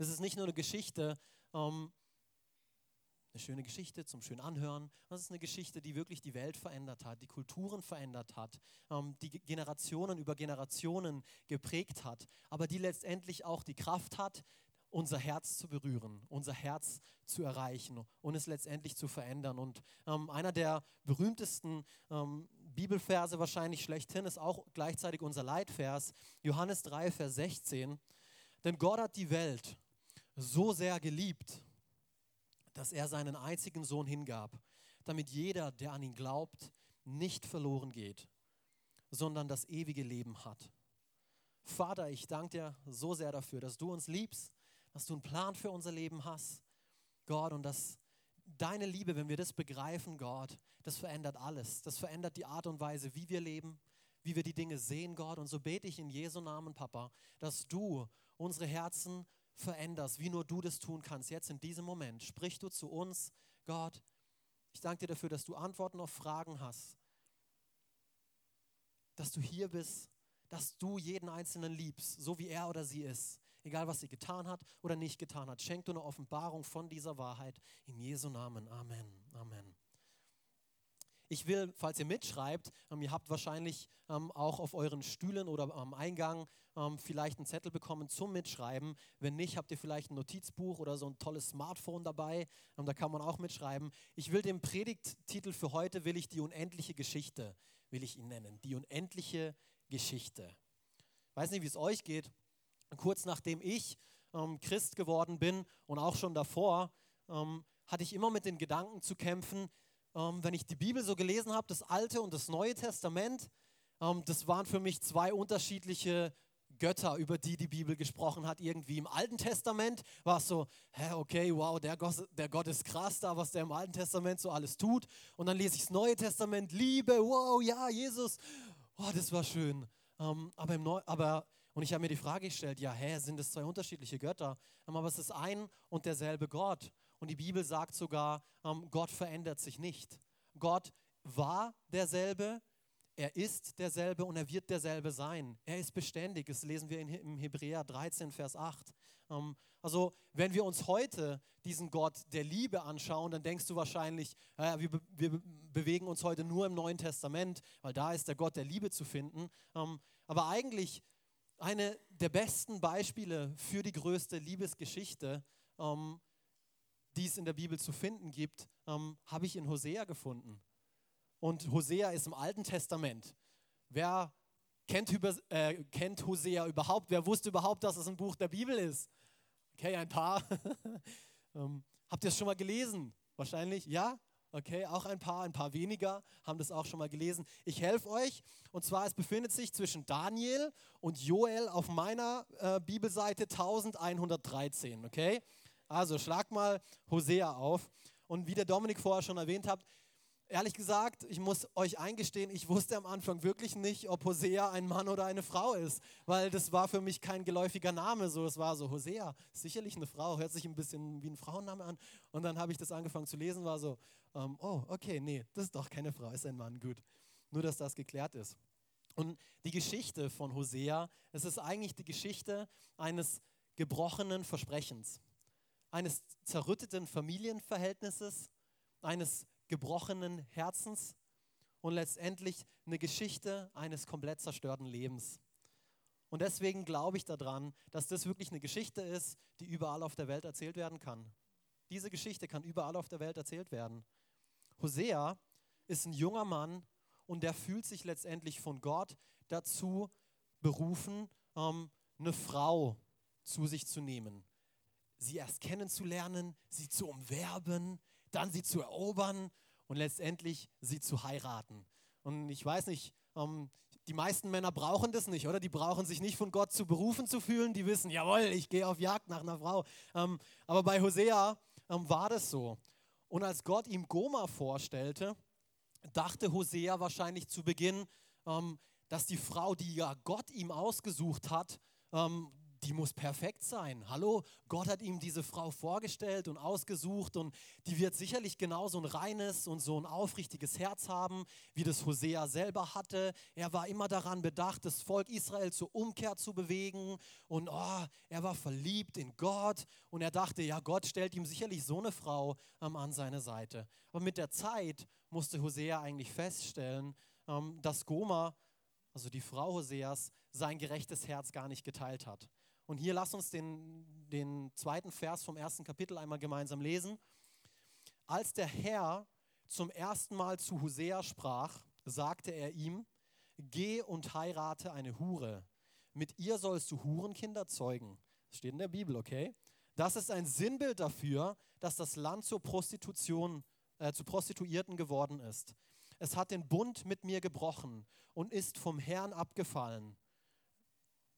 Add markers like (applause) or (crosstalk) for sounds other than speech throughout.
Es ist nicht nur eine Geschichte, ähm, eine schöne Geschichte zum schön anhören. Das ist eine Geschichte, die wirklich die Welt verändert hat, die Kulturen verändert hat, ähm, die Generationen über Generationen geprägt hat, aber die letztendlich auch die Kraft hat, unser Herz zu berühren, unser Herz zu erreichen und es letztendlich zu verändern. Und ähm, einer der berühmtesten ähm, Bibelverse wahrscheinlich schlechthin ist auch gleichzeitig unser Leitvers, Johannes 3, Vers 16. Denn Gott hat die Welt so sehr geliebt, dass er seinen einzigen Sohn hingab, damit jeder, der an ihn glaubt, nicht verloren geht, sondern das ewige Leben hat. Vater, ich danke dir so sehr dafür, dass du uns liebst, dass du einen Plan für unser Leben hast, Gott, und dass deine Liebe, wenn wir das begreifen, Gott, das verändert alles. Das verändert die Art und Weise, wie wir leben, wie wir die Dinge sehen, Gott. Und so bete ich in Jesu Namen, Papa, dass du unsere Herzen veränderst, wie nur du das tun kannst. Jetzt in diesem Moment sprich du zu uns, Gott. Ich danke dir dafür, dass du Antworten auf Fragen hast, dass du hier bist, dass du jeden Einzelnen liebst, so wie er oder sie ist, egal was sie getan hat oder nicht getan hat. Schenk du eine Offenbarung von dieser Wahrheit in Jesu Namen. Amen. Amen. Ich will, falls ihr mitschreibt, ähm, ihr habt wahrscheinlich ähm, auch auf euren Stühlen oder am Eingang ähm, vielleicht einen Zettel bekommen zum Mitschreiben. Wenn nicht, habt ihr vielleicht ein Notizbuch oder so ein tolles Smartphone dabei. Ähm, da kann man auch mitschreiben. Ich will den Predigttitel für heute, will ich die unendliche Geschichte, will ich ihn nennen. Die unendliche Geschichte. Ich weiß nicht, wie es euch geht. Kurz nachdem ich ähm, Christ geworden bin und auch schon davor, ähm, hatte ich immer mit den Gedanken zu kämpfen, ähm, wenn ich die Bibel so gelesen habe, das Alte und das Neue Testament, ähm, das waren für mich zwei unterschiedliche Götter, über die die Bibel gesprochen hat. Irgendwie im Alten Testament war es so, hä, okay, wow, der Gott, der Gott ist krass da, was der im Alten Testament so alles tut. Und dann lese ich das Neue Testament, Liebe, wow, ja, Jesus, oh, das war schön. Ähm, aber, im Neu aber und ich habe mir die Frage gestellt, ja, hä, sind das zwei unterschiedliche Götter? Aber es ist ein und derselbe Gott. Und die Bibel sagt sogar, ähm, Gott verändert sich nicht. Gott war derselbe, er ist derselbe und er wird derselbe sein. Er ist beständig. Das lesen wir in, Hebräer 13, Vers 8. Ähm, also, wenn wir uns heute diesen Gott der Liebe anschauen, dann denkst du wahrscheinlich, wir, bewegen uns heute nur im Neuen Testament, weil da ist der Gott der Liebe zu finden. Ähm, aber eigentlich eine der besten Beispiele für die größte Liebesgeschichte ähm, die es in der Bibel zu finden gibt, habe ich in Hosea gefunden. Und Hosea ist im Alten Testament. Wer kennt, äh, kennt Hosea überhaupt? Wer wusste überhaupt, dass es ein Buch der Bibel ist? Okay, ein paar. (laughs) ähm, habt ihr es schon mal gelesen? Wahrscheinlich, ja? Okay, auch ein paar, ein paar weniger haben das auch schon mal gelesen. Ich helfe euch. Und zwar, es befindet sich zwischen Daniel und Joel auf meiner äh, Bibelseite 1113. Okay? Also schlag mal Hosea auf. Und wie der Dominik vorher schon erwähnt hat, ehrlich gesagt, ich muss euch eingestehen, ich wusste am Anfang wirklich nicht, ob Hosea ein Mann oder eine Frau ist, weil das war für mich kein geläufiger Name. So, es war so Hosea, sicherlich eine Frau, hört sich ein bisschen wie ein Frauenname an. Und dann habe ich das angefangen zu lesen, war so, ähm, oh, okay, nee, das ist doch keine Frau, ist ein Mann, gut. Nur, dass das geklärt ist. Und die Geschichte von Hosea, es ist eigentlich die Geschichte eines gebrochenen Versprechens eines zerrütteten Familienverhältnisses, eines gebrochenen Herzens und letztendlich eine Geschichte eines komplett zerstörten Lebens. Und deswegen glaube ich daran, dass das wirklich eine Geschichte ist, die überall auf der Welt erzählt werden kann. Diese Geschichte kann überall auf der Welt erzählt werden. Hosea ist ein junger Mann und der fühlt sich letztendlich von Gott dazu berufen, ähm, eine Frau zu sich zu nehmen sie erst kennenzulernen, sie zu umwerben, dann sie zu erobern und letztendlich sie zu heiraten. Und ich weiß nicht, ähm, die meisten Männer brauchen das nicht, oder? Die brauchen sich nicht von Gott zu berufen zu fühlen. Die wissen, jawohl, ich gehe auf Jagd nach einer Frau. Ähm, aber bei Hosea ähm, war das so. Und als Gott ihm Goma vorstellte, dachte Hosea wahrscheinlich zu Beginn, ähm, dass die Frau, die ja Gott ihm ausgesucht hat, ähm, die muss perfekt sein. Hallo, Gott hat ihm diese Frau vorgestellt und ausgesucht und die wird sicherlich genauso ein reines und so ein aufrichtiges Herz haben, wie das Hosea selber hatte. Er war immer daran bedacht, das Volk Israel zur Umkehr zu bewegen und oh, er war verliebt in Gott und er dachte, ja, Gott stellt ihm sicherlich so eine Frau an seine Seite. Aber mit der Zeit musste Hosea eigentlich feststellen, ähm, dass Goma, also die Frau Hoseas, sein gerechtes Herz gar nicht geteilt hat. Und hier lass uns den, den zweiten Vers vom ersten Kapitel einmal gemeinsam lesen. Als der Herr zum ersten Mal zu Hosea sprach, sagte er ihm, geh und heirate eine Hure. Mit ihr sollst du Hurenkinder zeugen. Das steht in der Bibel, okay? Das ist ein Sinnbild dafür, dass das Land zur Prostitution, äh, zu Prostituierten geworden ist. Es hat den Bund mit mir gebrochen und ist vom Herrn abgefallen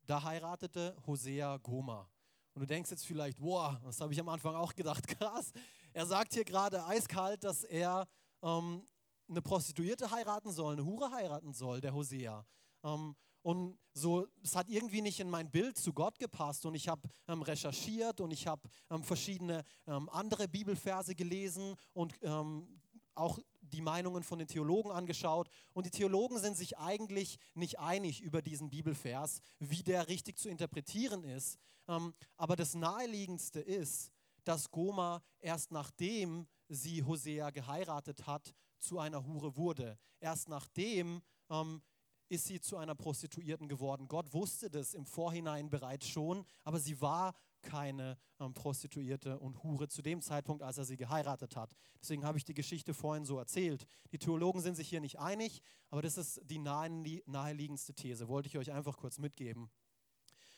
da heiratete Hosea Goma. Und du denkst jetzt vielleicht, wow, das habe ich am Anfang auch gedacht, (laughs) krass. Er sagt hier gerade eiskalt, dass er ähm, eine Prostituierte heiraten soll, eine Hure heiraten soll, der Hosea. Ähm, und so, es hat irgendwie nicht in mein Bild zu Gott gepasst. Und ich habe ähm, recherchiert und ich habe ähm, verschiedene ähm, andere Bibelverse gelesen und ähm, auch die Meinungen von den Theologen angeschaut und die Theologen sind sich eigentlich nicht einig über diesen Bibelvers, wie der richtig zu interpretieren ist. Ähm, aber das Naheliegendste ist, dass Goma erst nachdem sie Hosea geheiratet hat, zu einer Hure wurde. Erst nachdem ähm, ist sie zu einer Prostituierten geworden. Gott wusste das im Vorhinein bereits schon, aber sie war keine ähm, Prostituierte und Hure zu dem Zeitpunkt, als er sie geheiratet hat. Deswegen habe ich die Geschichte vorhin so erzählt. Die Theologen sind sich hier nicht einig, aber das ist die naheliegendste These, wollte ich euch einfach kurz mitgeben.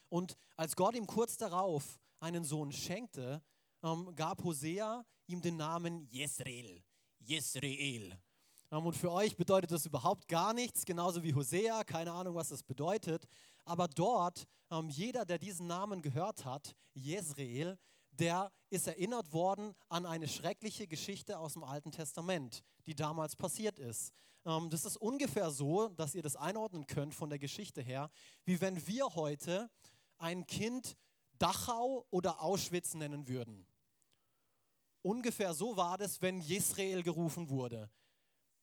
Und als Gott ihm kurz darauf einen Sohn schenkte, ähm, gab Hosea ihm den Namen Jesreel. Jesreel. Ähm, und für euch bedeutet das überhaupt gar nichts, genauso wie Hosea, keine Ahnung, was das bedeutet. Aber dort, ähm, jeder, der diesen Namen gehört hat, Jezreel, der ist erinnert worden an eine schreckliche Geschichte aus dem Alten Testament, die damals passiert ist. Ähm, das ist ungefähr so, dass ihr das einordnen könnt von der Geschichte her, wie wenn wir heute ein Kind Dachau oder Auschwitz nennen würden. Ungefähr so war das, wenn Jezreel gerufen wurde.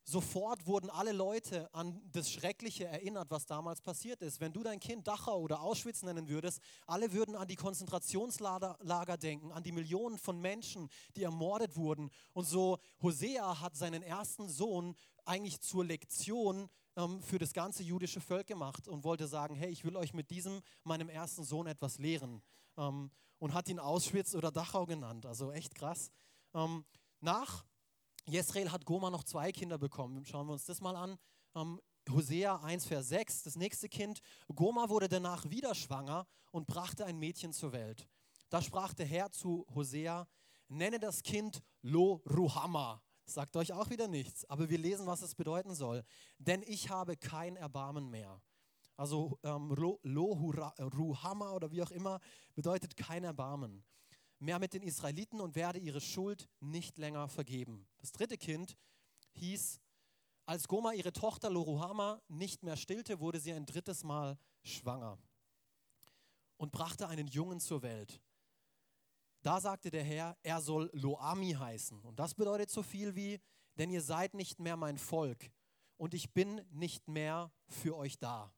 Sofort wurden alle Leute an das Schreckliche erinnert, was damals passiert ist. Wenn du dein Kind Dachau oder Auschwitz nennen würdest, alle würden an die Konzentrationslager denken, an die Millionen von Menschen, die ermordet wurden. Und so Hosea hat seinen ersten Sohn eigentlich zur Lektion ähm, für das ganze jüdische Volk gemacht und wollte sagen, hey, ich will euch mit diesem, meinem ersten Sohn etwas lehren. Ähm, und hat ihn Auschwitz oder Dachau genannt. Also echt krass. Ähm, nach Jesrael hat Goma noch zwei Kinder bekommen. Schauen wir uns das mal an. Ähm, Hosea 1, Vers 6, das nächste Kind. Goma wurde danach wieder schwanger und brachte ein Mädchen zur Welt. Da sprach der Herr zu Hosea, nenne das Kind Lo Ruhama. Sagt euch auch wieder nichts, aber wir lesen, was es bedeuten soll. Denn ich habe kein Erbarmen mehr. Also ähm, Lo, Ruhama oder wie auch immer bedeutet kein Erbarmen mehr mit den Israeliten und werde ihre Schuld nicht länger vergeben. Das dritte Kind hieß, als Goma ihre Tochter Loruhama nicht mehr stillte, wurde sie ein drittes Mal schwanger und brachte einen Jungen zur Welt. Da sagte der Herr, er soll Loami heißen. Und das bedeutet so viel wie, denn ihr seid nicht mehr mein Volk und ich bin nicht mehr für euch da.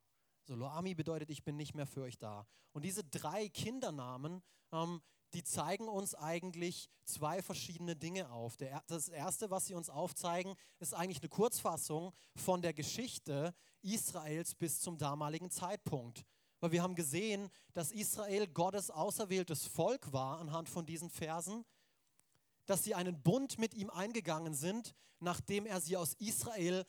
So Loami bedeutet, ich bin nicht mehr für euch da. Und diese drei Kindernamen, ähm, die zeigen uns eigentlich zwei verschiedene Dinge auf. das Erste, was sie uns aufzeigen, ist eigentlich eine Kurzfassung von der Geschichte Israels bis zum damaligen Zeitpunkt. Weil wir haben gesehen, dass Israel Gottes auserwähltes Volk war anhand von diesen Versen, dass sie einen Bund mit ihm eingegangen sind, nachdem er sie aus Israel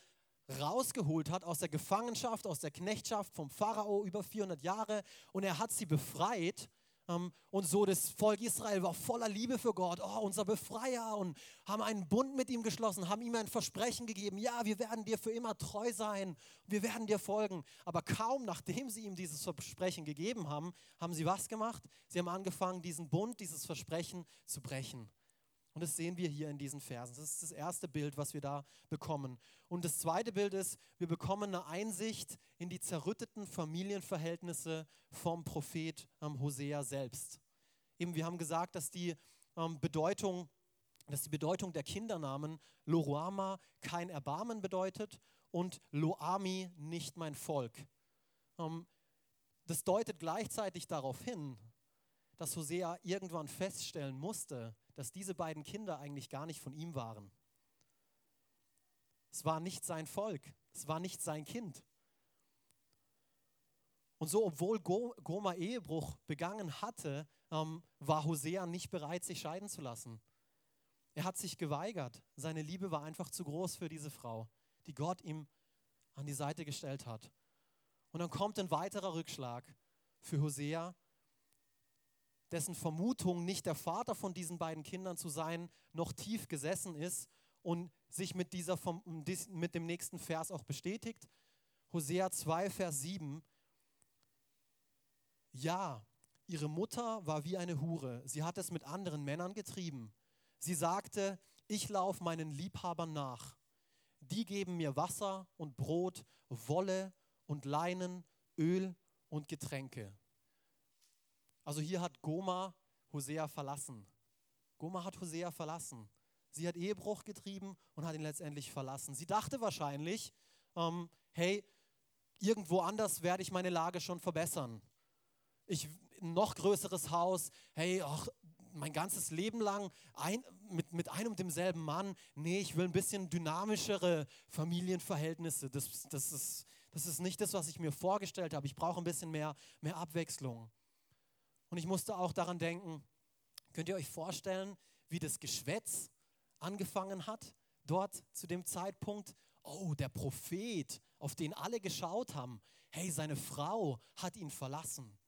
rausgeholt hat, aus der Gefangenschaft, aus der Knechtschaft vom Pharao über 400 Jahre und er hat sie befreit und so das Volk Israel war voller Liebe für Gott, oh, unser Befreier, und haben einen Bund mit ihm geschlossen, haben ihm ein Versprechen gegeben, ja, wir werden dir für immer treu sein, wir werden dir folgen. Aber kaum nachdem sie ihm dieses Versprechen gegeben haben, haben sie was gemacht? Sie haben angefangen, diesen Bund, dieses Versprechen zu brechen. Und das sehen wir hier in diesen Versen. Das ist das erste Bild, was wir da bekommen. Und das zweite Bild ist, wir bekommen eine Einsicht in die zerrütteten Familienverhältnisse vom Prophet ähm, Hosea selbst. Eben, wir haben gesagt, dass die ähm, Bedeutung, dass die Bedeutung der Kindernamen Loruama kein Erbarmen bedeutet und Loami nicht mein Volk. Ähm, das deutet gleichzeitig darauf hin, dass Hosea irgendwann feststellen musste, dass diese beiden Kinder eigentlich gar nicht von ihm waren. Es war nicht sein Volk, es war nicht sein Kind. Und so, obwohl Goma Ehebruch begangen hatte, ähm, war Hosea nicht bereit, sich scheiden zu lassen. Er hat sich geweigert. Seine Liebe war einfach zu groß für diese Frau, die Gott ihm an die Seite gestellt hat. Und dann kommt ein weiterer Rückschlag für Hosea, dessen Vermutung, nicht der Vater von diesen beiden Kindern zu sein, noch tief gesessen ist und sich mit, dieser, mit dem nächsten Vers auch bestätigt. Hosea 2, Vers 7. Ja, ihre Mutter war wie eine Hure. Sie hat es mit anderen Männern getrieben. Sie sagte, ich laufe meinen Liebhabern nach. Die geben mir Wasser und Brot, Wolle und Leinen, Öl und Getränke. Also hier hat Goma Hosea verlassen. Goma hat Hosea verlassen. Sie hat Ehebruch getrieben und hat ihn letztendlich verlassen. Sie dachte wahrscheinlich, ähm, hey, irgendwo anders werde ich meine Lage schon verbessern. Ich, ein noch größeres Haus, hey, ach, mein ganzes Leben lang ein, mit, mit einem und demselben Mann. Nee, ich will ein bisschen dynamischere Familienverhältnisse. Das, das, ist, das ist nicht das, was ich mir vorgestellt habe. Ich brauche ein bisschen mehr, mehr Abwechslung. Und ich musste auch daran denken, könnt ihr euch vorstellen, wie das Geschwätz angefangen hat, dort zu dem Zeitpunkt? Oh, der Prophet, auf den alle geschaut haben. Hey, seine Frau hat ihn verlassen.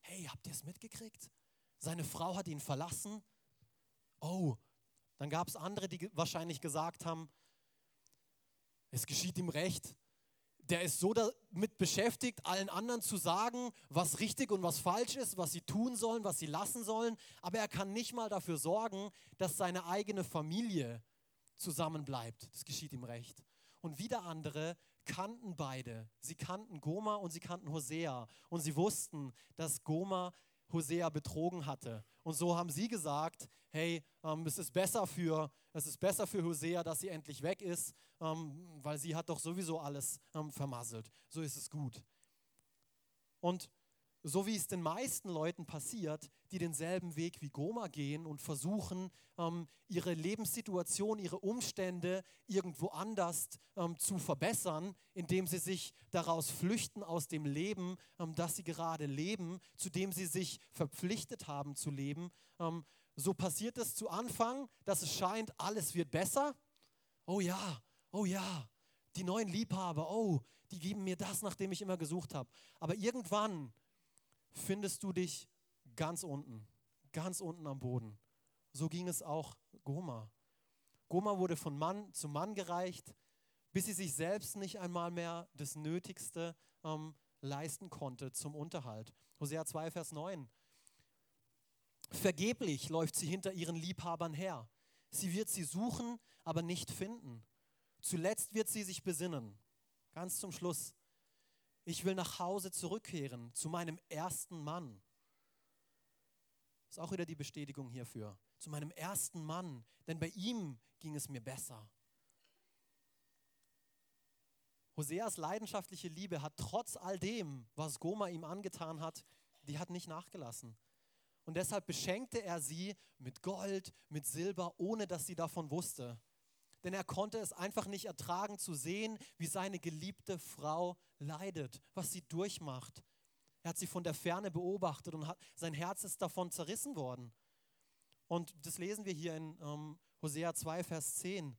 Hey, habt ihr es mitgekriegt? Seine Frau hat ihn verlassen. Oh, dann gab es andere, die wahrscheinlich gesagt haben, es geschieht ihm recht, der ist so damit beschäftigt, allen anderen zu sagen, was richtig und was falsch ist, was sie tun sollen, was sie lassen sollen. Aber er kann nicht mal dafür sorgen, dass seine eigene Familie zusammenbleibt. Das geschieht ihm recht. Und wieder andere kannten beide. Sie kannten Goma und sie kannten Hosea. Und sie wussten, dass Goma Hosea betrogen hatte. Und so haben sie gesagt, hey, ähm, es, ist besser für, es ist besser für Hosea, dass sie endlich weg ist, ähm, weil sie hat doch sowieso alles ähm, vermasselt. So ist es gut. Und so wie es den meisten Leuten passiert, die denselben Weg wie Goma gehen und versuchen, ähm, ihre Lebenssituation, ihre Umstände irgendwo anders ähm, zu verbessern, indem sie sich daraus flüchten aus dem Leben, ähm, das sie gerade leben, zu dem sie sich verpflichtet haben zu leben. Ähm, so passiert es zu Anfang, dass es scheint, alles wird besser. Oh ja, oh ja, die neuen Liebhaber, oh, die geben mir das, nach dem ich immer gesucht habe. Aber irgendwann findest du dich ganz unten, ganz unten am Boden. So ging es auch Goma. Goma wurde von Mann zu Mann gereicht, bis sie sich selbst nicht einmal mehr das Nötigste ähm, leisten konnte zum Unterhalt. Hosea 2, Vers 9. Vergeblich läuft sie hinter ihren Liebhabern her. Sie wird sie suchen, aber nicht finden. Zuletzt wird sie sich besinnen. Ganz zum Schluss. Ich will nach Hause zurückkehren zu meinem ersten Mann. Ist auch wieder die Bestätigung hierfür. Zu meinem ersten Mann, denn bei ihm ging es mir besser. Hoseas leidenschaftliche Liebe hat trotz all dem, was Goma ihm angetan hat, die hat nicht nachgelassen. Und deshalb beschenkte er sie mit Gold, mit Silber, ohne dass sie davon wusste denn er konnte es einfach nicht ertragen zu sehen, wie seine geliebte Frau leidet, was sie durchmacht. Er hat sie von der Ferne beobachtet und hat, sein Herz ist davon zerrissen worden. Und das lesen wir hier in ähm, Hosea 2, Vers 10.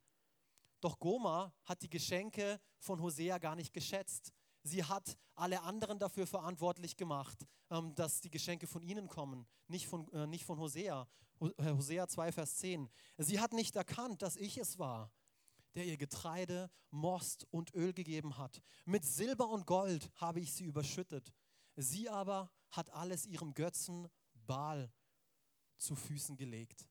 Doch Goma hat die Geschenke von Hosea gar nicht geschätzt. Sie hat alle anderen dafür verantwortlich gemacht, ähm, dass die Geschenke von ihnen kommen, nicht von, äh, nicht von Hosea. Äh, Hosea 2, Vers 10. Sie hat nicht erkannt, dass ich es war, der ihr Getreide, Most und Öl gegeben hat. Mit Silber und Gold habe ich sie überschüttet. Sie aber hat alles ihrem Götzen Baal zu Füßen gelegt.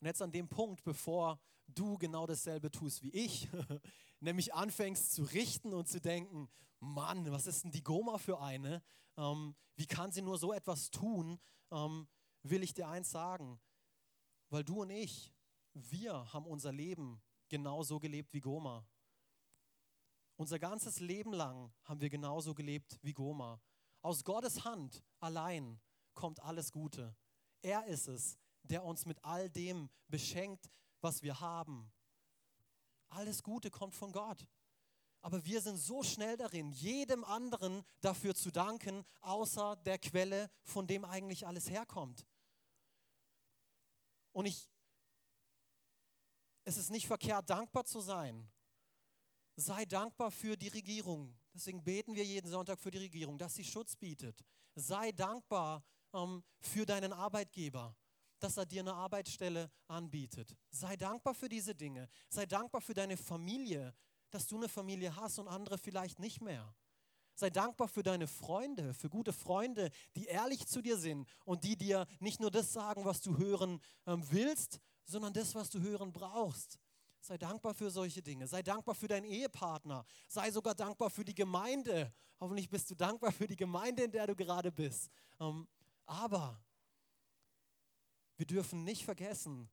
Und jetzt an dem Punkt, bevor du genau dasselbe tust wie ich, (laughs) nämlich anfängst zu richten und zu denken, Mann, was ist denn die Goma für eine? Ähm, wie kann sie nur so etwas tun? Ähm, will ich dir eins sagen, weil du und ich, wir haben unser Leben genauso gelebt wie Goma. Unser ganzes Leben lang haben wir genauso gelebt wie Goma. Aus Gottes Hand allein kommt alles Gute. Er ist es, der uns mit all dem beschenkt, was wir haben. Alles Gute kommt von Gott. Aber wir sind so schnell darin, jedem anderen dafür zu danken, außer der Quelle, von dem eigentlich alles herkommt. Und ich, es ist nicht verkehrt, dankbar zu sein. Sei dankbar für die Regierung. Deswegen beten wir jeden Sonntag für die Regierung, dass sie Schutz bietet. Sei dankbar ähm, für deinen Arbeitgeber, dass er dir eine Arbeitsstelle anbietet. Sei dankbar für diese Dinge. Sei dankbar für deine Familie, dass du eine Familie hast und andere vielleicht nicht mehr. Sei dankbar für deine Freunde, für gute Freunde, die ehrlich zu dir sind und die dir nicht nur das sagen, was du hören ähm, willst, sondern das, was du hören brauchst. Sei dankbar für solche Dinge. Sei dankbar für deinen Ehepartner. Sei sogar dankbar für die Gemeinde. Hoffentlich bist du dankbar für die Gemeinde, in der du gerade bist. Ähm, aber wir dürfen nicht vergessen,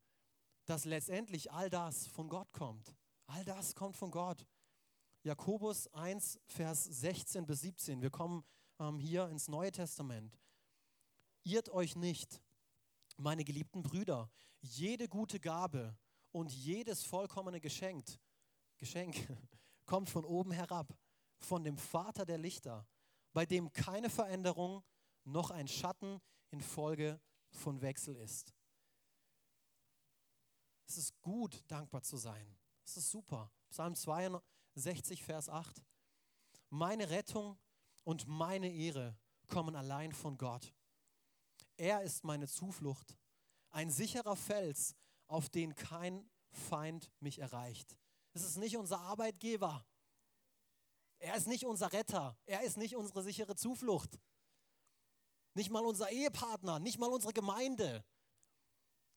dass letztendlich all das von Gott kommt. All das kommt von Gott. Jakobus 1, Vers 16 bis 17. Wir kommen ähm, hier ins Neue Testament. Irrt euch nicht, meine geliebten Brüder, jede gute Gabe und jedes vollkommene Geschenk, Geschenk (laughs) kommt von oben herab, von dem Vater der Lichter, bei dem keine Veränderung noch ein Schatten infolge von Wechsel ist. Es ist gut, dankbar zu sein. Es ist super. Psalm 62, Vers 8. Meine Rettung und meine Ehre kommen allein von Gott. Er ist meine Zuflucht, ein sicherer Fels, auf den kein Feind mich erreicht. Es ist nicht unser Arbeitgeber. Er ist nicht unser Retter. Er ist nicht unsere sichere Zuflucht. Nicht mal unser Ehepartner, nicht mal unsere Gemeinde.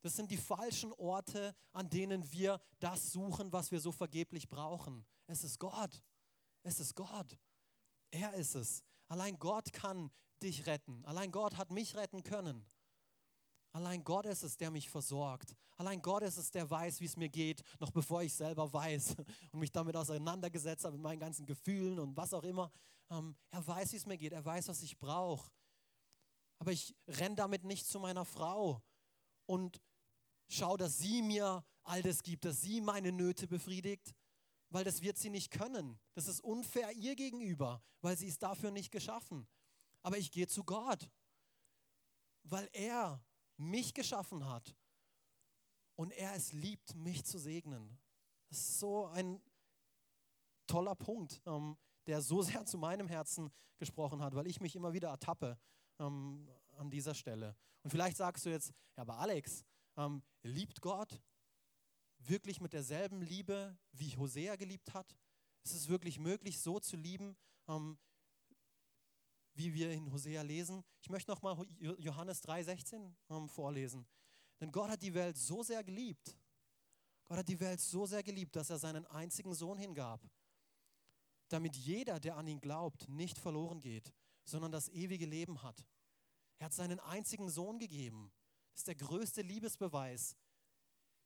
Das sind die falschen Orte, an denen wir das suchen, was wir so vergeblich brauchen. Es ist Gott. Es ist Gott. Er ist es. Allein Gott kann dich retten. Allein Gott hat mich retten können. Allein Gott ist es, der mich versorgt. Allein Gott ist es, der weiß, wie es mir geht, noch bevor ich selber weiß (laughs) und mich damit auseinandergesetzt habe mit meinen ganzen Gefühlen und was auch immer. Ähm, er weiß, wie es mir geht. Er weiß, was ich brauche. Aber ich renne damit nicht zu meiner Frau und schaue, dass sie mir all das gibt, dass sie meine Nöte befriedigt, weil das wird sie nicht können. Das ist unfair ihr gegenüber, weil sie ist dafür nicht geschaffen. Aber ich gehe zu Gott, weil er mich geschaffen hat und er es liebt, mich zu segnen. Das ist so ein toller Punkt, ähm, der so (laughs) sehr zu meinem Herzen gesprochen hat, weil ich mich immer wieder ertappe ähm, an dieser Stelle. Und vielleicht sagst du jetzt, ja, aber Alex, ähm, liebt Gott wirklich mit derselben Liebe, wie Hosea geliebt hat? Ist es wirklich möglich, so zu lieben, ähm, wie wir in Hosea lesen? Ich möchte nochmal Johannes 3,16 ähm, vorlesen. Denn Gott hat die Welt so sehr geliebt. Gott hat die Welt so sehr geliebt, dass er seinen einzigen Sohn hingab, damit jeder, der an ihn glaubt, nicht verloren geht, sondern das ewige Leben hat. Er hat seinen einzigen Sohn gegeben. Ist der größte Liebesbeweis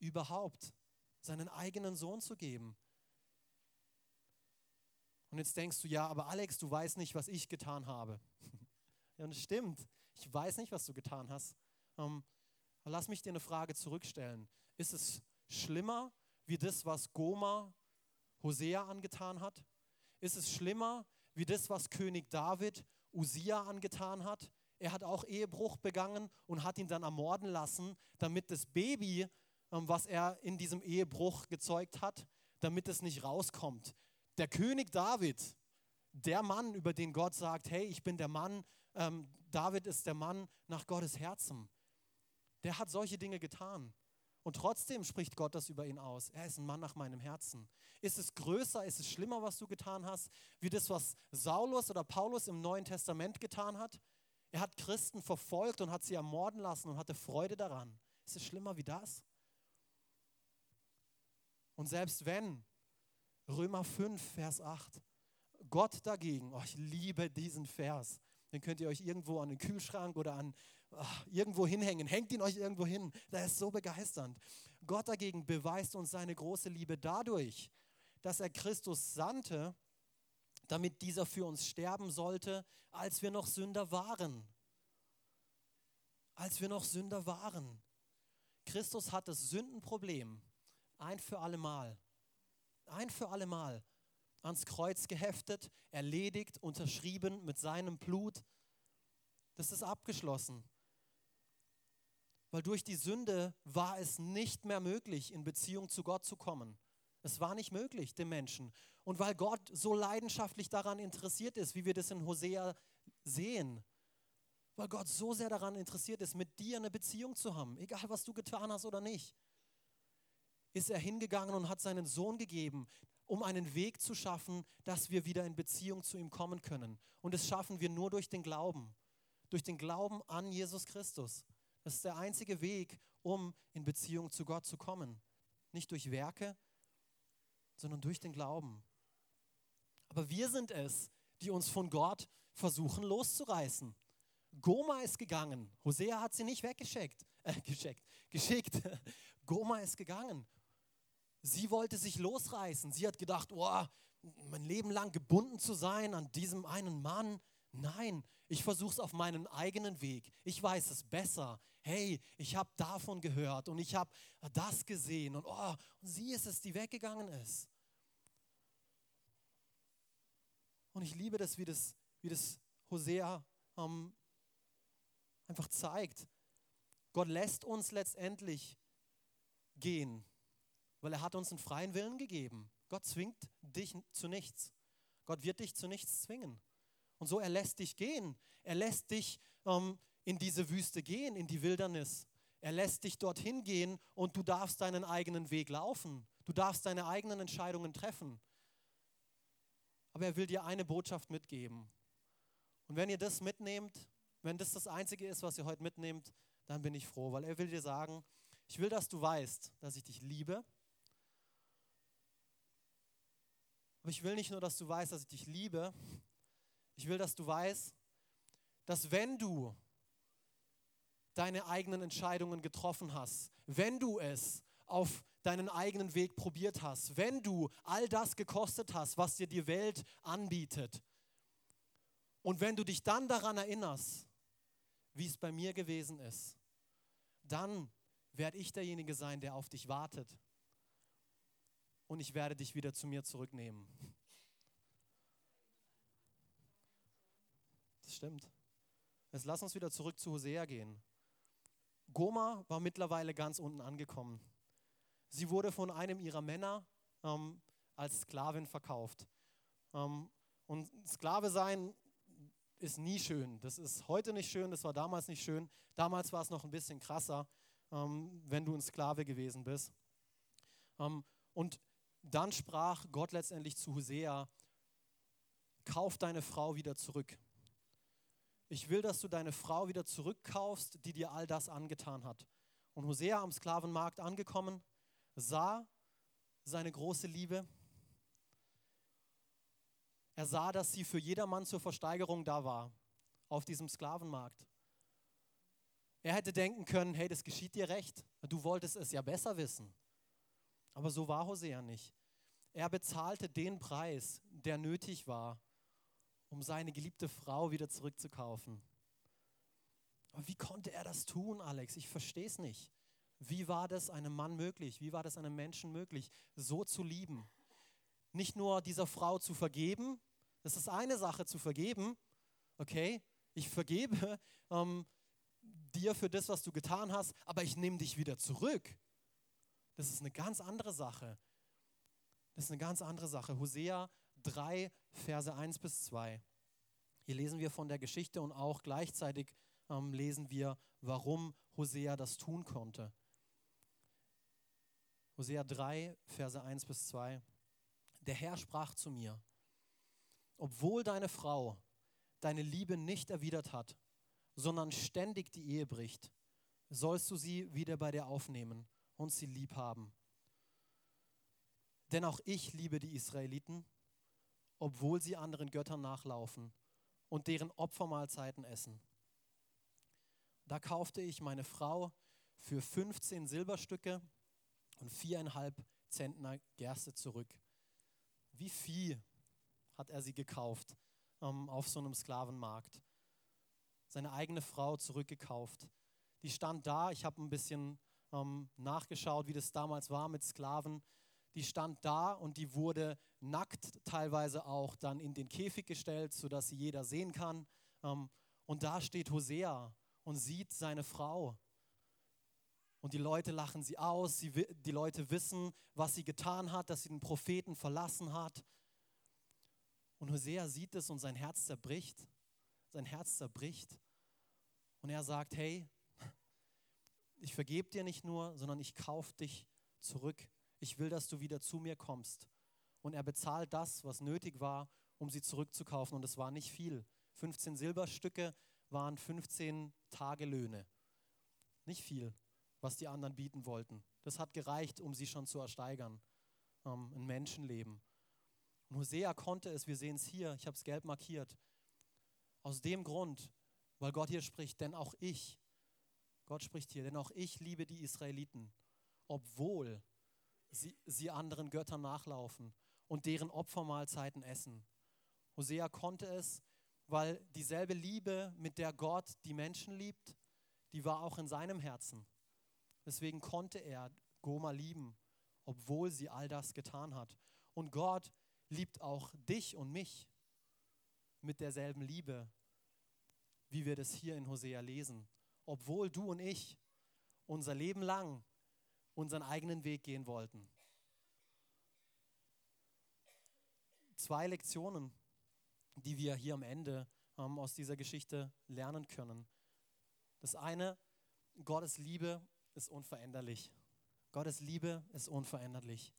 überhaupt, seinen eigenen Sohn zu geben. Und jetzt denkst du, ja, aber Alex, du weißt nicht, was ich getan habe. (laughs) ja, und es stimmt. Ich weiß nicht, was du getan hast. Ähm, lass mich dir eine Frage zurückstellen. Ist es schlimmer wie das, was Goma Hosea angetan hat? Ist es schlimmer wie das, was König David Usia angetan hat? Er hat auch Ehebruch begangen und hat ihn dann ermorden lassen, damit das Baby, ähm, was er in diesem Ehebruch gezeugt hat, damit es nicht rauskommt. Der König David, der Mann, über den Gott sagt, hey, ich bin der Mann, ähm, David ist der Mann nach Gottes Herzen, der hat solche Dinge getan. Und trotzdem spricht Gott das über ihn aus. Er ist ein Mann nach meinem Herzen. Ist es größer, ist es schlimmer, was du getan hast, wie das, was Saulus oder Paulus im Neuen Testament getan hat? Er hat Christen verfolgt und hat sie ermorden lassen und hatte Freude daran. Ist es schlimmer wie das? Und selbst wenn, Römer 5, Vers 8, Gott dagegen, oh, ich liebe diesen Vers, den könnt ihr euch irgendwo an den Kühlschrank oder an ach, irgendwo hinhängen. Hängt ihn euch irgendwo hin. Der ist so begeisternd. Gott dagegen beweist uns seine große Liebe dadurch, dass er Christus sandte, damit dieser für uns sterben sollte, als wir noch Sünder waren. Als wir noch Sünder waren. Christus hat das Sündenproblem ein für alle Mal, ein für alle Mal ans Kreuz geheftet, erledigt, unterschrieben mit seinem Blut. Das ist abgeschlossen. Weil durch die Sünde war es nicht mehr möglich, in Beziehung zu Gott zu kommen. Es war nicht möglich, dem Menschen. Und weil Gott so leidenschaftlich daran interessiert ist, wie wir das in Hosea sehen, weil Gott so sehr daran interessiert ist, mit dir eine Beziehung zu haben, egal was du getan hast oder nicht, ist er hingegangen und hat seinen Sohn gegeben, um einen Weg zu schaffen, dass wir wieder in Beziehung zu ihm kommen können. Und das schaffen wir nur durch den Glauben, durch den Glauben an Jesus Christus. Das ist der einzige Weg, um in Beziehung zu Gott zu kommen. Nicht durch Werke, sondern durch den Glauben. Aber wir sind es, die uns von Gott versuchen loszureißen. Goma ist gegangen. Hosea hat sie nicht weggeschickt. Äh, geschickt, geschickt. (laughs) Goma ist gegangen. Sie wollte sich losreißen. Sie hat gedacht, oh, mein Leben lang gebunden zu sein an diesem einen Mann. Nein, ich versuche es auf meinen eigenen Weg. Ich weiß es besser. Hey, ich habe davon gehört und ich habe das gesehen. Und, oh, und sie ist es, die weggegangen ist. Und ich liebe das, wie das, wie das Hosea ähm, einfach zeigt. Gott lässt uns letztendlich gehen, weil er hat uns einen freien Willen gegeben. Gott zwingt dich zu nichts. Gott wird dich zu nichts zwingen. Und so, er lässt dich gehen. Er lässt dich ähm, in diese Wüste gehen, in die Wildernis. Er lässt dich dorthin gehen und du darfst deinen eigenen Weg laufen. Du darfst deine eigenen Entscheidungen treffen. Aber er will dir eine Botschaft mitgeben. Und wenn ihr das mitnehmt, wenn das das Einzige ist, was ihr heute mitnehmt, dann bin ich froh, weil er will dir sagen, ich will, dass du weißt, dass ich dich liebe. Aber ich will nicht nur, dass du weißt, dass ich dich liebe. Ich will, dass du weißt, dass wenn du deine eigenen Entscheidungen getroffen hast, wenn du es auf deinen eigenen Weg probiert hast, wenn du all das gekostet hast, was dir die Welt anbietet, und wenn du dich dann daran erinnerst, wie es bei mir gewesen ist, dann werde ich derjenige sein, der auf dich wartet. Und ich werde dich wieder zu mir zurücknehmen. Stimmt. Jetzt lass uns wieder zurück zu Hosea gehen. Goma war mittlerweile ganz unten angekommen. Sie wurde von einem ihrer Männer ähm, als Sklavin verkauft. Ähm, und Sklave sein ist nie schön. Das ist heute nicht schön, das war damals nicht schön. Damals war es noch ein bisschen krasser, ähm, wenn du ein Sklave gewesen bist. Ähm, und dann sprach Gott letztendlich zu Hosea, kauf deine Frau wieder zurück. Ich will, dass du deine Frau wieder zurückkaufst, die dir all das angetan hat. Und Hosea am Sklavenmarkt angekommen, sah seine große Liebe, er sah, dass sie für jedermann zur Versteigerung da war, auf diesem Sklavenmarkt. Er hätte denken können, hey, das geschieht dir recht, du wolltest es ja besser wissen. Aber so war Hosea nicht. Er bezahlte den Preis, der nötig war, um seine geliebte Frau wieder zurückzukaufen. Aber wie konnte er das tun, Alex? Ich verstehe es nicht. Wie war das einem Mann möglich? Wie war das einem Menschen möglich, so zu lieben? nicht nur dieser Frau zu vergeben, das ist eine Sache zu vergeben, okay, ich vergebe (laughs) ähm, dir für das, was du getan hast, aber ich nehme dich wieder zurück. Das ist eine ganz andere Sache. Das ist eine ganz andere Sache. Hosea 3, Verse 1 bis 2. Hier lesen wir von der Geschichte und auch gleichzeitig ähm, lesen wir, warum Hosea das tun konnte. Hosea 3, Verse 1 bis 2. Der Herr sprach zu mir, obwohl deine Frau deine Liebe nicht erwidert hat, sondern ständig die Ehe bricht, sollst du sie wieder bei dir aufnehmen und sie lieb haben. denn auch ich liebe die Israeliten, obwohl sie anderen Göttern nachlaufen und deren Opfermahlzeiten essen. Da kaufte ich meine Frau für 15 Silberstücke und viereinhalb Zentner Gerste zurück. Wie Vieh hat er sie gekauft ähm, auf so einem Sklavenmarkt. Seine eigene Frau zurückgekauft. Die stand da, ich habe ein bisschen ähm, nachgeschaut, wie das damals war mit Sklaven. Die stand da und die wurde nackt teilweise auch dann in den Käfig gestellt, sodass sie jeder sehen kann. Ähm, und da steht Hosea und sieht seine Frau. Und die Leute lachen sie aus, sie, die Leute wissen, was sie getan hat, dass sie den Propheten verlassen hat. Und Hosea sieht es und sein Herz zerbricht. Sein Herz zerbricht. Und er sagt, hey, ich vergebe dir nicht nur, sondern ich kaufe dich zurück. Ich will, dass du wieder zu mir kommst. Und er bezahlt das, was nötig war, um sie zurückzukaufen. Und es war nicht viel. 15 Silberstücke waren 15 Tagelöhne. Nicht viel, was die anderen bieten wollten. Das hat gereicht, um sie schon zu ersteigern. Ähm, ein Menschenleben. Und Hosea konnte es, wir sehen es hier, ich habe es gelb markiert. Aus dem Grund, weil Gott hier spricht, denn auch ich, Gott spricht hier, denn auch ich liebe die Israeliten, obwohl sie, sie anderen Göttern nachlaufen und deren Opfermahlzeiten essen. Hosea konnte es, weil dieselbe Liebe, mit der Gott die Menschen liebt, die war auch in seinem Herzen. Deswegen konnte er Goma lieben, obwohl sie all das getan hat. Und Gott liebt auch dich und mich mit derselben Liebe, wie wir das hier in Hosea lesen. Obwohl du und ich unser Leben lang unseren eigenen Weg gehen wollten. Zwei Lektionen die wir hier am Ende ähm, aus dieser Geschichte lernen können. Das eine, Gottes Liebe ist unveränderlich. Gottes Liebe ist unveränderlich.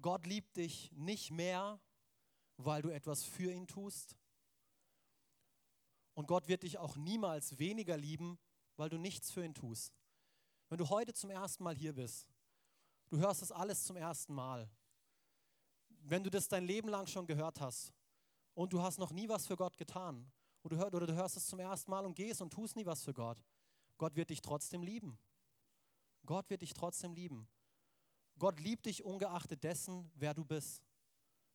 Gott liebt dich nicht mehr, weil du etwas für ihn tust. Und Gott wird dich auch niemals weniger lieben, weil du nichts für ihn tust. Wenn du heute zum ersten Mal hier bist, du hörst das alles zum ersten Mal, wenn du das dein Leben lang schon gehört hast und du hast noch nie was für Gott getan oder du, hörst, oder du hörst es zum ersten Mal und gehst und tust nie was für Gott, Gott wird dich trotzdem lieben. Gott wird dich trotzdem lieben. Gott liebt dich ungeachtet dessen, wer du bist,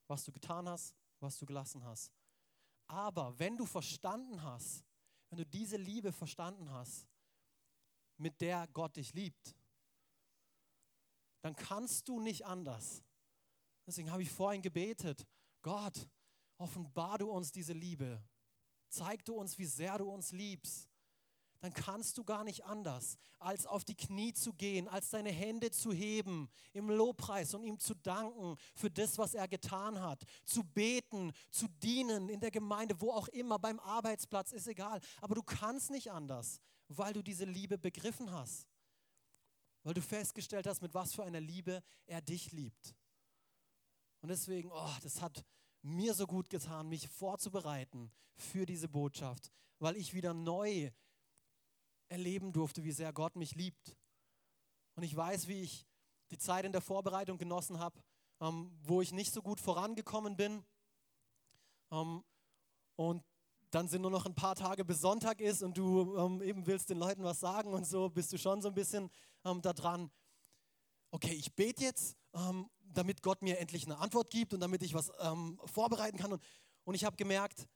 was du getan hast, was du gelassen hast. Aber wenn du verstanden hast, wenn du diese Liebe verstanden hast, mit der Gott dich liebt, dann kannst du nicht anders, Deswegen habe ich vorhin gebetet, Gott, offenbar du uns diese Liebe. Zeig du uns, wie sehr du uns liebst. Dann kannst du gar nicht anders, als auf die Knie zu gehen, als deine Hände zu heben im Lobpreis und ihm zu danken für das, was er getan hat. Zu beten, zu dienen in der Gemeinde, wo auch immer, beim Arbeitsplatz, ist egal. Aber du kannst nicht anders, weil du diese Liebe begriffen hast. Weil du festgestellt hast, mit was für einer Liebe er dich liebt. Und deswegen, oh, das hat mir so gut getan, mich vorzubereiten für diese Botschaft, weil ich wieder neu erleben durfte, wie sehr Gott mich liebt. Und ich weiß, wie ich die Zeit in der Vorbereitung genossen habe, ähm, wo ich nicht so gut vorangekommen bin. Ähm, und dann sind nur noch ein paar Tage bis Sonntag ist und du ähm, eben willst den Leuten was sagen und so, bist du schon so ein bisschen ähm, da dran. Okay, ich bete jetzt ähm, damit Gott mir endlich eine Antwort gibt und damit ich was ähm, vorbereiten kann. Und, und ich habe gemerkt,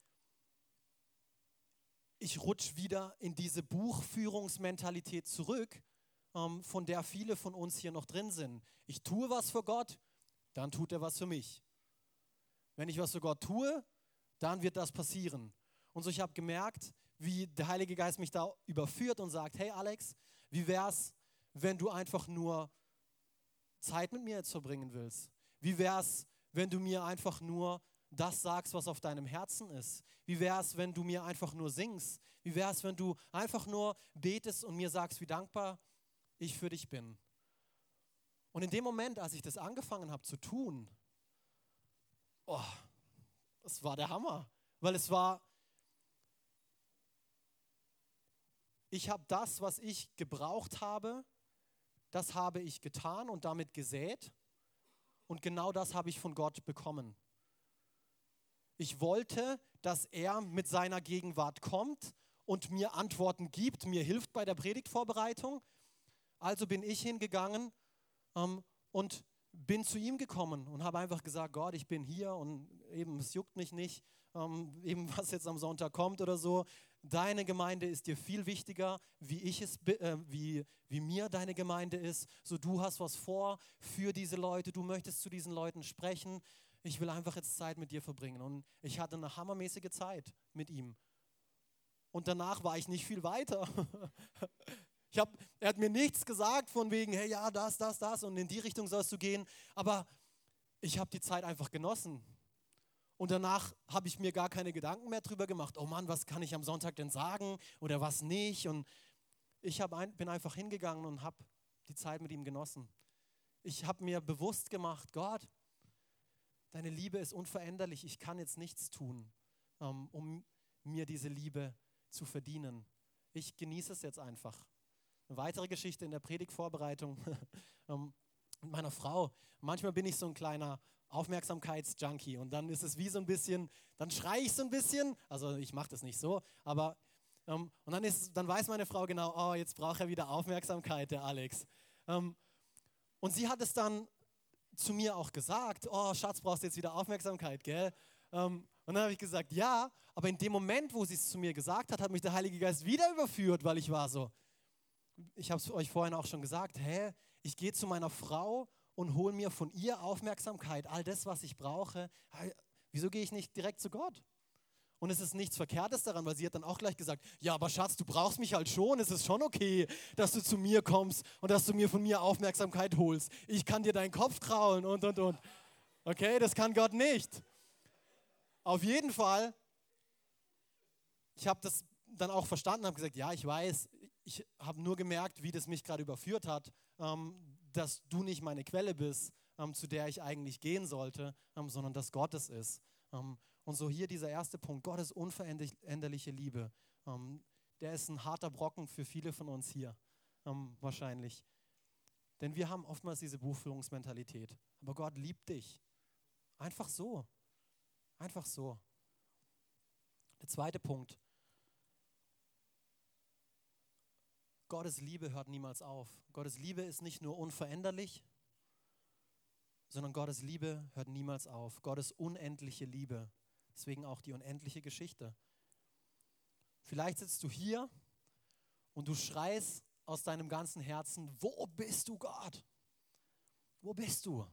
ich rutsche wieder in diese Buchführungsmentalität zurück, ähm, von der viele von uns hier noch drin sind. Ich tue was für Gott, dann tut er was für mich. Wenn ich was für Gott tue, dann wird das passieren. Und so ich habe gemerkt, wie der Heilige Geist mich da überführt und sagt, hey Alex, wie wäre es, wenn du einfach nur Zeit mit mir jetzt verbringen willst? Wie wäre es, wenn du mir einfach nur das sagst, was auf deinem Herzen ist? Wie wäre es, wenn du mir einfach nur singst? Wie wäre es, wenn du einfach nur betest und mir sagst, wie dankbar ich für dich bin? Und in dem Moment, als ich das angefangen habe zu tun, oh, es war der Hammer, weil es war, ich habe das, was ich gebraucht habe, das habe ich getan und damit gesät. Und genau das habe ich von Gott bekommen. Ich wollte, dass er mit seiner Gegenwart kommt und mir Antworten gibt, mir hilft bei der Predigtvorbereitung. Also bin ich hingegangen ähm, und bin zu ihm gekommen und habe einfach gesagt, Gott, ich bin hier und eben, es juckt mich nicht, ähm, eben (laughs) was jetzt am Sonntag kommt oder so. Deine Gemeinde ist dir viel wichtiger, wie ich es, äh, wie, wie mir deine Gemeinde ist. So, du hast was vor für diese Leute, du möchtest zu diesen Leuten sprechen. Ich will einfach jetzt Zeit mit dir verbringen. Und ich hatte eine hammermäßige Zeit mit ihm. Und danach war ich nicht viel weiter. (laughs) Ich hab, er hat mir nichts gesagt von wegen, hey, ja, das, das, das und in die Richtung sollst du gehen. Aber ich habe die Zeit einfach genossen. Und danach habe ich mir gar keine Gedanken mehr drüber gemacht. Oh Mann, was kann ich am Sonntag denn sagen oder was nicht? Und ich ein, bin einfach hingegangen und habe die Zeit mit ihm genossen. Ich habe mir bewusst gemacht, Gott, deine Liebe ist unveränderlich. Ich kann jetzt nichts tun, ähm, um mir diese Liebe zu verdienen. Ich genieße es jetzt einfach. Eine weitere Geschichte in der Predigtvorbereitung (laughs) ähm, mit meiner Frau. Manchmal bin ich so ein kleiner Aufmerksamkeitsjunkie und dann ist es wie so ein bisschen, dann schreie ich so ein bisschen, also ich mache das nicht so, aber ähm, und dann, ist, dann weiß meine Frau genau, oh, jetzt braucht er wieder Aufmerksamkeit, der Alex. Ähm, und sie hat es dann zu mir auch gesagt, oh Schatz, brauchst du jetzt wieder Aufmerksamkeit, gell? Ähm, und dann habe ich gesagt, ja, aber in dem Moment, wo sie es zu mir gesagt hat, hat mich der Heilige Geist wieder überführt, weil ich war so, ich habe es euch vorhin auch schon gesagt, hä, ich gehe zu meiner Frau und hole mir von ihr Aufmerksamkeit, all das, was ich brauche. Wieso gehe ich nicht direkt zu Gott? Und es ist nichts Verkehrtes daran, weil sie hat dann auch gleich gesagt, ja, aber Schatz, du brauchst mich halt schon. Es ist schon okay, dass du zu mir kommst und dass du mir von mir Aufmerksamkeit holst. Ich kann dir deinen Kopf kraulen und, und, und. Okay, das kann Gott nicht. Auf jeden Fall, ich habe das dann auch verstanden, habe gesagt, ja, ich weiß, ich habe nur gemerkt, wie das mich gerade überführt hat, ähm, dass du nicht meine Quelle bist, ähm, zu der ich eigentlich gehen sollte, ähm, sondern dass Gott es ist. Ähm, und so hier dieser erste Punkt, Gottes unveränderliche Liebe. Ähm, der ist ein harter Brocken für viele von uns hier, ähm, wahrscheinlich. Denn wir haben oftmals diese Buchführungsmentalität. Aber Gott liebt dich. Einfach so. Einfach so. Der zweite Punkt. Gottes Liebe hört niemals auf. Gottes Liebe ist nicht nur unveränderlich, sondern Gottes Liebe hört niemals auf. Gottes unendliche Liebe. Deswegen auch die unendliche Geschichte. Vielleicht sitzt du hier und du schreist aus deinem ganzen Herzen, wo bist du Gott? Wo bist du?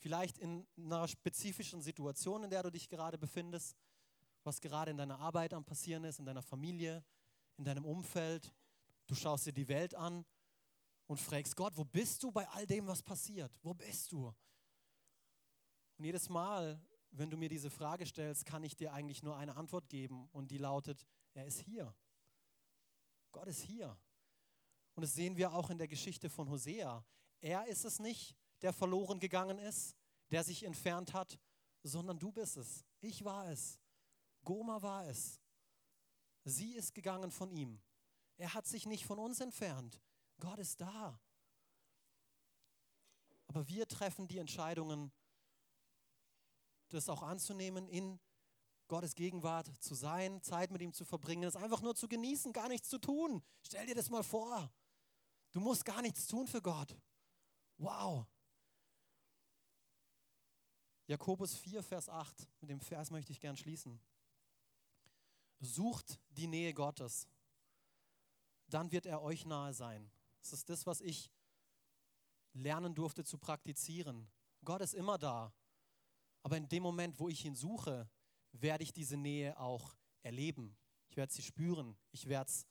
Vielleicht in einer spezifischen Situation, in der du dich gerade befindest, was gerade in deiner Arbeit am passieren ist, in deiner Familie, in deinem Umfeld. Du schaust dir die Welt an und fragst Gott, wo bist du bei all dem, was passiert? Wo bist du? Und jedes Mal, wenn du mir diese Frage stellst, kann ich dir eigentlich nur eine Antwort geben und die lautet, er ist hier. Gott ist hier. Und das sehen wir auch in der Geschichte von Hosea. Er ist es nicht, der verloren gegangen ist, der sich entfernt hat, sondern du bist es. Ich war es. Goma war es. Sie ist gegangen von ihm. Er hat sich nicht von uns entfernt. Gott ist da. Aber wir treffen die Entscheidungen, das auch anzunehmen, in Gottes Gegenwart zu sein, Zeit mit ihm zu verbringen, es einfach nur zu genießen, gar nichts zu tun. Stell dir das mal vor. Du musst gar nichts tun für Gott. Wow. Jakobus 4, Vers 8, mit dem Vers möchte ich gern schließen. Sucht die Nähe Gottes, dann wird er euch nahe sein. Das ist das, was ich lernen durfte zu praktizieren. Gott ist immer da. Aber in dem Moment, wo ich ihn suche, werde ich diese Nähe auch erleben. Ich werde sie spüren. Ich werde es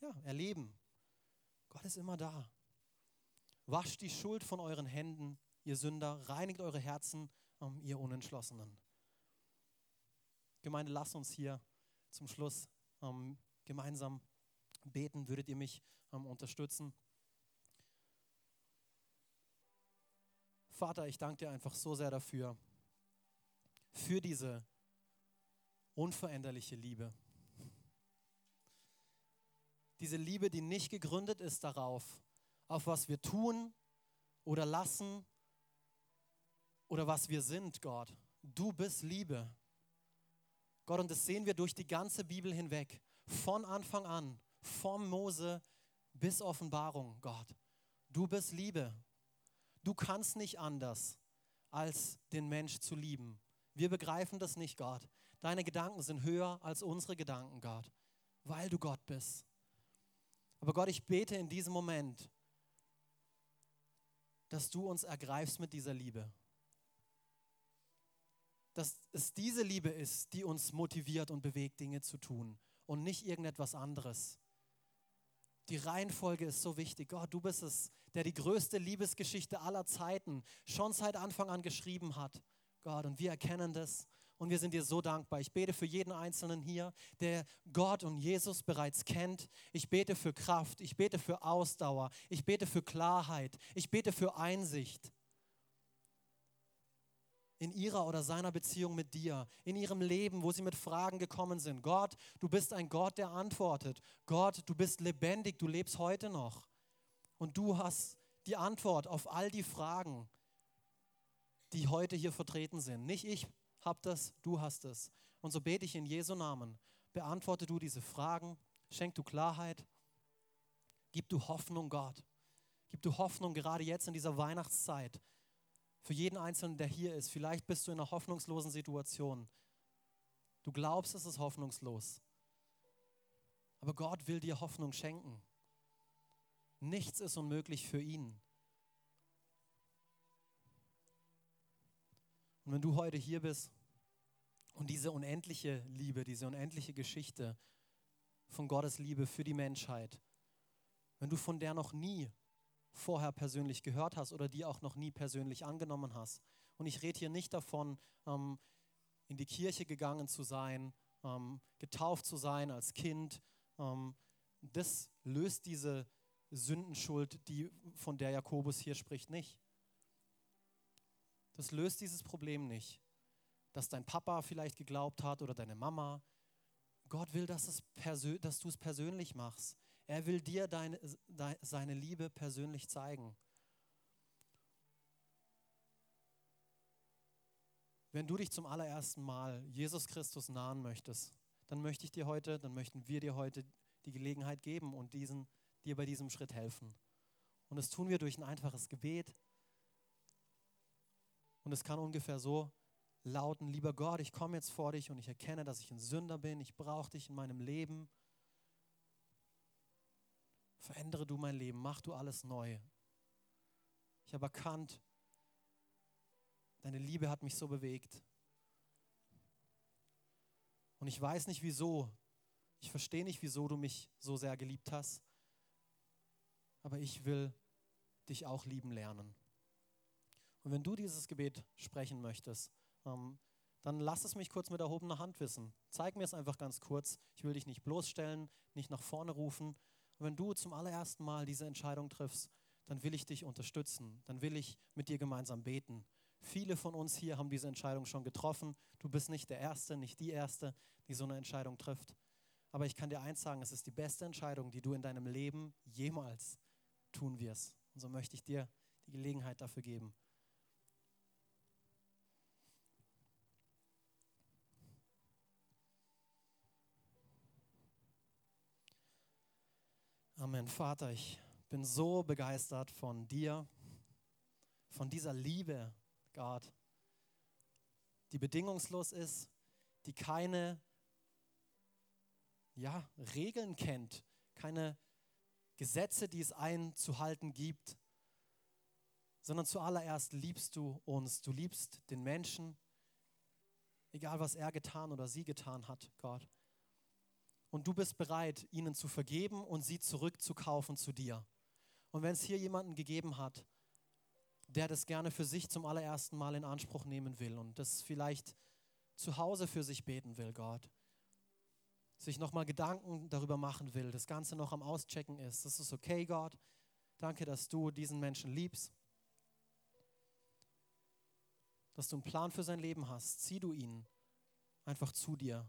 ja, erleben. Gott ist immer da. Wascht die Schuld von euren Händen, ihr Sünder. Reinigt eure Herzen, ihr Unentschlossenen. Gemeinde, lasst uns hier zum Schluss ähm, gemeinsam beten. Würdet ihr mich ähm, unterstützen? Vater, ich danke dir einfach so sehr dafür, für diese unveränderliche Liebe. Diese Liebe, die nicht gegründet ist darauf, auf was wir tun oder lassen oder was wir sind, Gott. Du bist Liebe. Gott, und das sehen wir durch die ganze Bibel hinweg. Von Anfang an, vom Mose bis Offenbarung, Gott. Du bist Liebe. Du kannst nicht anders, als den Mensch zu lieben. Wir begreifen das nicht, Gott. Deine Gedanken sind höher als unsere Gedanken, Gott, weil du Gott bist. Aber Gott, ich bete in diesem Moment, dass du uns ergreifst mit dieser Liebe. Dass es diese Liebe ist, die uns motiviert und bewegt, Dinge zu tun und nicht irgendetwas anderes. Die Reihenfolge ist so wichtig. Gott, du bist es, der die größte Liebesgeschichte aller Zeiten schon seit Anfang an geschrieben hat. Gott, und wir erkennen das und wir sind dir so dankbar. Ich bete für jeden Einzelnen hier, der Gott und Jesus bereits kennt. Ich bete für Kraft, ich bete für Ausdauer, ich bete für Klarheit, ich bete für Einsicht in ihrer oder seiner Beziehung mit dir, in ihrem Leben, wo sie mit Fragen gekommen sind. Gott, du bist ein Gott, der antwortet. Gott, du bist lebendig, du lebst heute noch. Und du hast die Antwort auf all die Fragen, die heute hier vertreten sind. Nicht ich habe das, du hast es. Und so bete ich in Jesu Namen. Beantworte du diese Fragen, schenk du Klarheit, gib du Hoffnung, Gott. Gib du Hoffnung gerade jetzt in dieser Weihnachtszeit für jeden Einzelnen, der hier ist. Vielleicht bist du in einer hoffnungslosen Situation. Du glaubst, es ist hoffnungslos. Aber Gott will dir Hoffnung schenken. Nichts ist unmöglich für ihn. Und wenn du heute hier bist und diese unendliche Liebe, diese unendliche Geschichte von Gottes Liebe für die Menschheit, wenn du von der noch nie vorher persönlich gehört hast oder die auch noch nie persönlich angenommen hast. Und ich rede hier nicht davon, ähm, in die Kirche gegangen zu sein, ähm, getauft zu sein als Kind. Ähm, das löst diese Sündenschuld, die, von der Jakobus hier spricht, nicht. Das löst dieses Problem nicht, dass dein Papa vielleicht geglaubt hat oder deine Mama. Gott will, dass, es dass du es persönlich machst. Er will dir deine, de, seine Liebe persönlich zeigen. Wenn du dich zum allerersten Mal Jesus Christus nahen möchtest, dann möchte ich dir heute, dann möchten wir dir heute die Gelegenheit geben und diesen, dir bei diesem Schritt helfen. Und das tun wir durch ein einfaches Gebet. Und es kann ungefähr so lauten, lieber Gott, ich komme jetzt vor dich und ich erkenne, dass ich ein Sünder bin, ich brauche dich in meinem Leben. Verändere du mein Leben, mach du alles neu. Ich habe erkannt, deine Liebe hat mich so bewegt. Und ich weiß nicht wieso, ich verstehe nicht, wieso du mich so sehr geliebt hast, aber ich will dich auch lieben lernen. Und wenn du dieses Gebet sprechen möchtest, ähm, dann lass es mich kurz mit erhobener Hand wissen. Zeig mir es einfach ganz kurz. Ich will dich nicht bloßstellen, nicht nach vorne rufen, wenn du zum allerersten Mal diese Entscheidung triffst, dann will ich dich unterstützen, dann will ich mit dir gemeinsam beten. Viele von uns hier haben diese Entscheidung schon getroffen. Du bist nicht der Erste, nicht die Erste, die so eine Entscheidung trifft. Aber ich kann dir eins sagen, es ist die beste Entscheidung, die du in deinem Leben jemals tun wirst. Und so möchte ich dir die Gelegenheit dafür geben. Amen. Vater, ich bin so begeistert von dir, von dieser Liebe, Gott, die bedingungslos ist, die keine ja, Regeln kennt, keine Gesetze, die es einzuhalten gibt, sondern zuallererst liebst du uns, du liebst den Menschen, egal was er getan oder sie getan hat, Gott und du bist bereit, ihnen zu vergeben und sie zurückzukaufen zu dir. Und wenn es hier jemanden gegeben hat, der das gerne für sich zum allerersten Mal in Anspruch nehmen will und das vielleicht zu Hause für sich beten will, Gott, sich nochmal Gedanken darüber machen will, das Ganze noch am Auschecken ist, das ist okay, Gott. Danke, dass du diesen Menschen liebst, dass du einen Plan für sein Leben hast. Zieh du ihn einfach zu dir